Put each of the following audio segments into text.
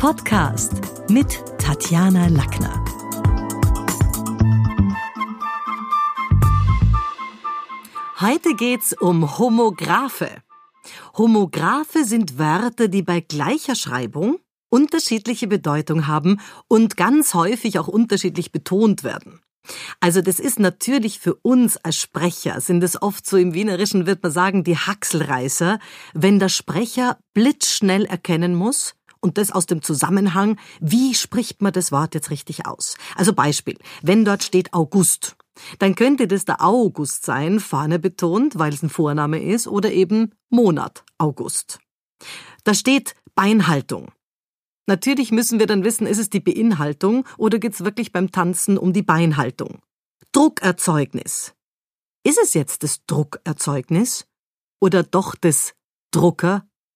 Podcast mit Tatjana Lackner. Heute geht's um Homographe. Homographe sind Wörter, die bei gleicher Schreibung unterschiedliche Bedeutung haben und ganz häufig auch unterschiedlich betont werden. Also das ist natürlich für uns als Sprecher, sind es oft so im Wienerischen, wird man sagen, die Haxelreißer, wenn der Sprecher blitzschnell erkennen muss, und das aus dem Zusammenhang, wie spricht man das Wort jetzt richtig aus? Also Beispiel, wenn dort steht August, dann könnte das der August sein, vorne betont, weil es ein Vorname ist, oder eben Monat August. Da steht Beinhaltung. Natürlich müssen wir dann wissen, ist es die Beinhaltung oder geht es wirklich beim Tanzen um die Beinhaltung? Druckerzeugnis. Ist es jetzt das Druckerzeugnis oder doch das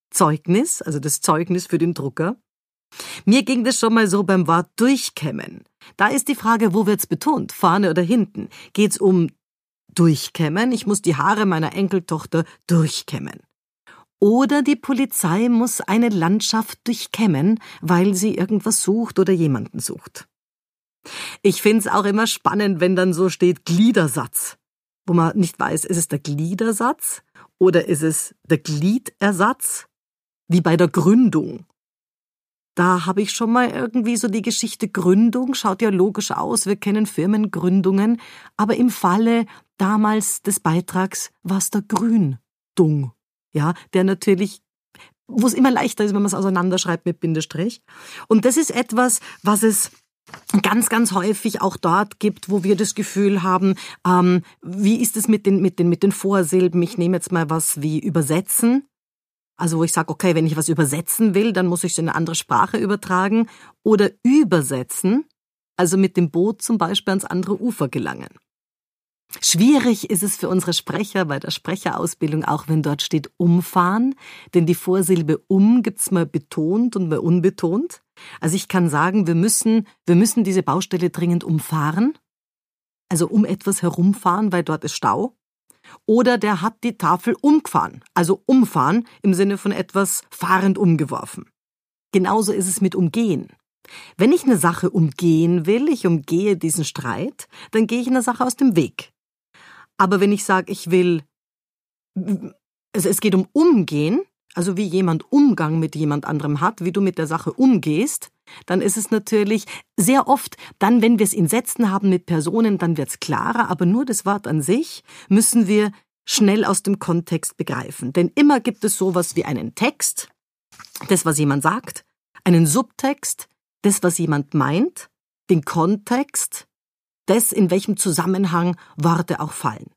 Druckerzeugnis, also das Zeugnis für den Drucker? Mir ging das schon mal so beim Wort durchkämmen. Da ist die Frage, wo wird's betont? Vorne oder hinten? Geht's um durchkämmen? Ich muss die Haare meiner Enkeltochter durchkämmen. Oder die Polizei muss eine Landschaft durchkämmen, weil sie irgendwas sucht oder jemanden sucht. Ich find's auch immer spannend, wenn dann so steht Gliedersatz, wo man nicht weiß, ist es der Gliedersatz oder ist es der Gliedersatz, wie bei der Gründung. Da habe ich schon mal irgendwie so die Geschichte Gründung, schaut ja logisch aus, wir kennen Firmengründungen, aber im Falle damals des Beitrags war es der Gründung ja, der natürlich wo es immer leichter ist, wenn man es auseinanderschreibt mit Bindestrich. Und das ist etwas, was es ganz, ganz häufig auch dort gibt, wo wir das Gefühl haben, ähm, wie ist es mit den, mit, den, mit den Vorsilben? Ich nehme jetzt mal was wie übersetzen. Also wo ich sage, okay, wenn ich was übersetzen will, dann muss ich es in eine andere Sprache übertragen. Oder übersetzen, also mit dem Boot zum Beispiel ans andere Ufer gelangen. Schwierig ist es für unsere Sprecher bei der Sprecherausbildung auch, wenn dort steht umfahren, denn die Vorsilbe um gibt's mal betont und mal unbetont. Also ich kann sagen, wir müssen, wir müssen diese Baustelle dringend umfahren, also um etwas herumfahren, weil dort ist Stau. Oder der hat die Tafel umgefahren, also umfahren im Sinne von etwas fahrend umgeworfen. Genauso ist es mit umgehen. Wenn ich eine Sache umgehen will, ich umgehe diesen Streit, dann gehe ich einer Sache aus dem Weg. Aber wenn ich sage, ich will, also es geht um Umgehen, also wie jemand Umgang mit jemand anderem hat, wie du mit der Sache umgehst, dann ist es natürlich sehr oft, dann, wenn wir es in Sätzen haben mit Personen, dann wird es klarer, aber nur das Wort an sich müssen wir schnell aus dem Kontext begreifen. Denn immer gibt es sowas wie einen Text, das, was jemand sagt, einen Subtext, das, was jemand meint, den Kontext, das, in welchem Zusammenhang Worte auch fallen.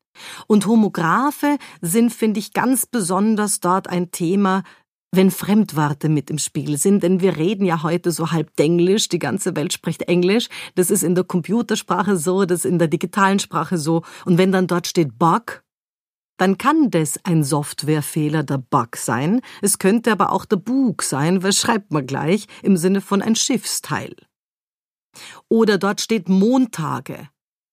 Und Homographe sind, finde ich, ganz besonders dort ein Thema, wenn Fremdworte mit im Spiel sind, denn wir reden ja heute so halb Denglisch, die ganze Welt spricht Englisch, das ist in der Computersprache so, das ist in der digitalen Sprache so, und wenn dann dort steht Bug, dann kann das ein Softwarefehler der Bug sein, es könnte aber auch der Bug sein, was schreibt man gleich, im Sinne von ein Schiffsteil. Oder dort steht Montage.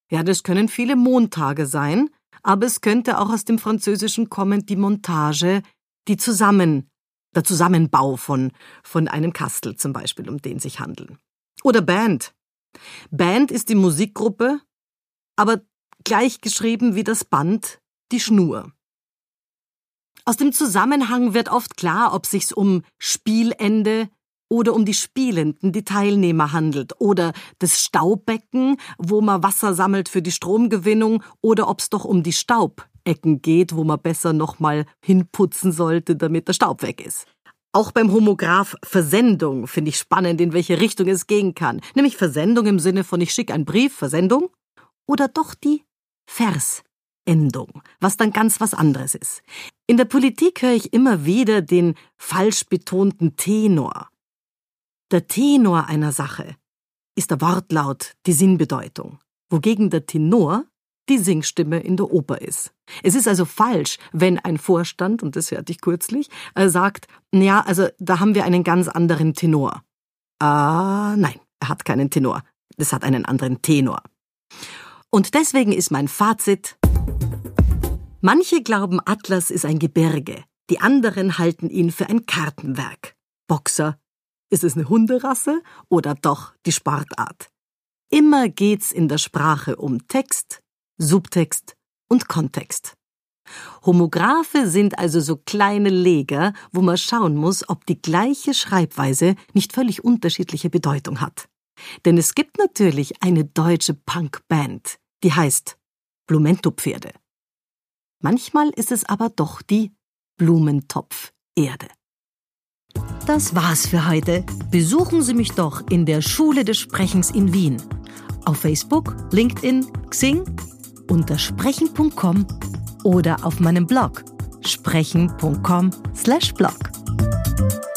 Ja, das können viele Montage sein, aber es könnte auch aus dem Französischen kommen, die Montage, die Zusammen, der Zusammenbau von, von einem Kastel zum Beispiel, um den sich handeln. Oder Band. Band ist die Musikgruppe, aber gleich geschrieben wie das Band, die Schnur. Aus dem Zusammenhang wird oft klar, ob sich's um Spielende, oder um die Spielenden, die Teilnehmer handelt, oder das Staubbecken, wo man Wasser sammelt für die Stromgewinnung, oder ob es doch um die Staubecken geht, wo man besser nochmal hinputzen sollte, damit der Staub weg ist. Auch beim Homograph Versendung finde ich spannend, in welche Richtung es gehen kann. Nämlich Versendung im Sinne von ich schicke einen Brief, Versendung, oder doch die Versendung, was dann ganz was anderes ist. In der Politik höre ich immer wieder den falsch betonten Tenor. Der Tenor einer Sache ist der Wortlaut, die Sinnbedeutung, wogegen der Tenor die Singstimme in der Oper ist. Es ist also falsch, wenn ein Vorstand, und das hörte ich kürzlich, äh, sagt, ja, also da haben wir einen ganz anderen Tenor. Ah, nein, er hat keinen Tenor. Das hat einen anderen Tenor. Und deswegen ist mein Fazit, manche glauben, Atlas ist ein Gebirge, die anderen halten ihn für ein Kartenwerk. Boxer ist es eine Hunderasse oder doch die Sportart. Immer geht's in der Sprache um Text, Subtext und Kontext. Homographe sind also so kleine Leger, wo man schauen muss, ob die gleiche Schreibweise nicht völlig unterschiedliche Bedeutung hat. Denn es gibt natürlich eine deutsche Punkband, die heißt Blumentopferde. Manchmal ist es aber doch die Blumentopferde. Das war's für heute. Besuchen Sie mich doch in der Schule des Sprechens in Wien. Auf Facebook, LinkedIn, Xing, unter sprechen.com oder auf meinem Blog sprechen.com/blog.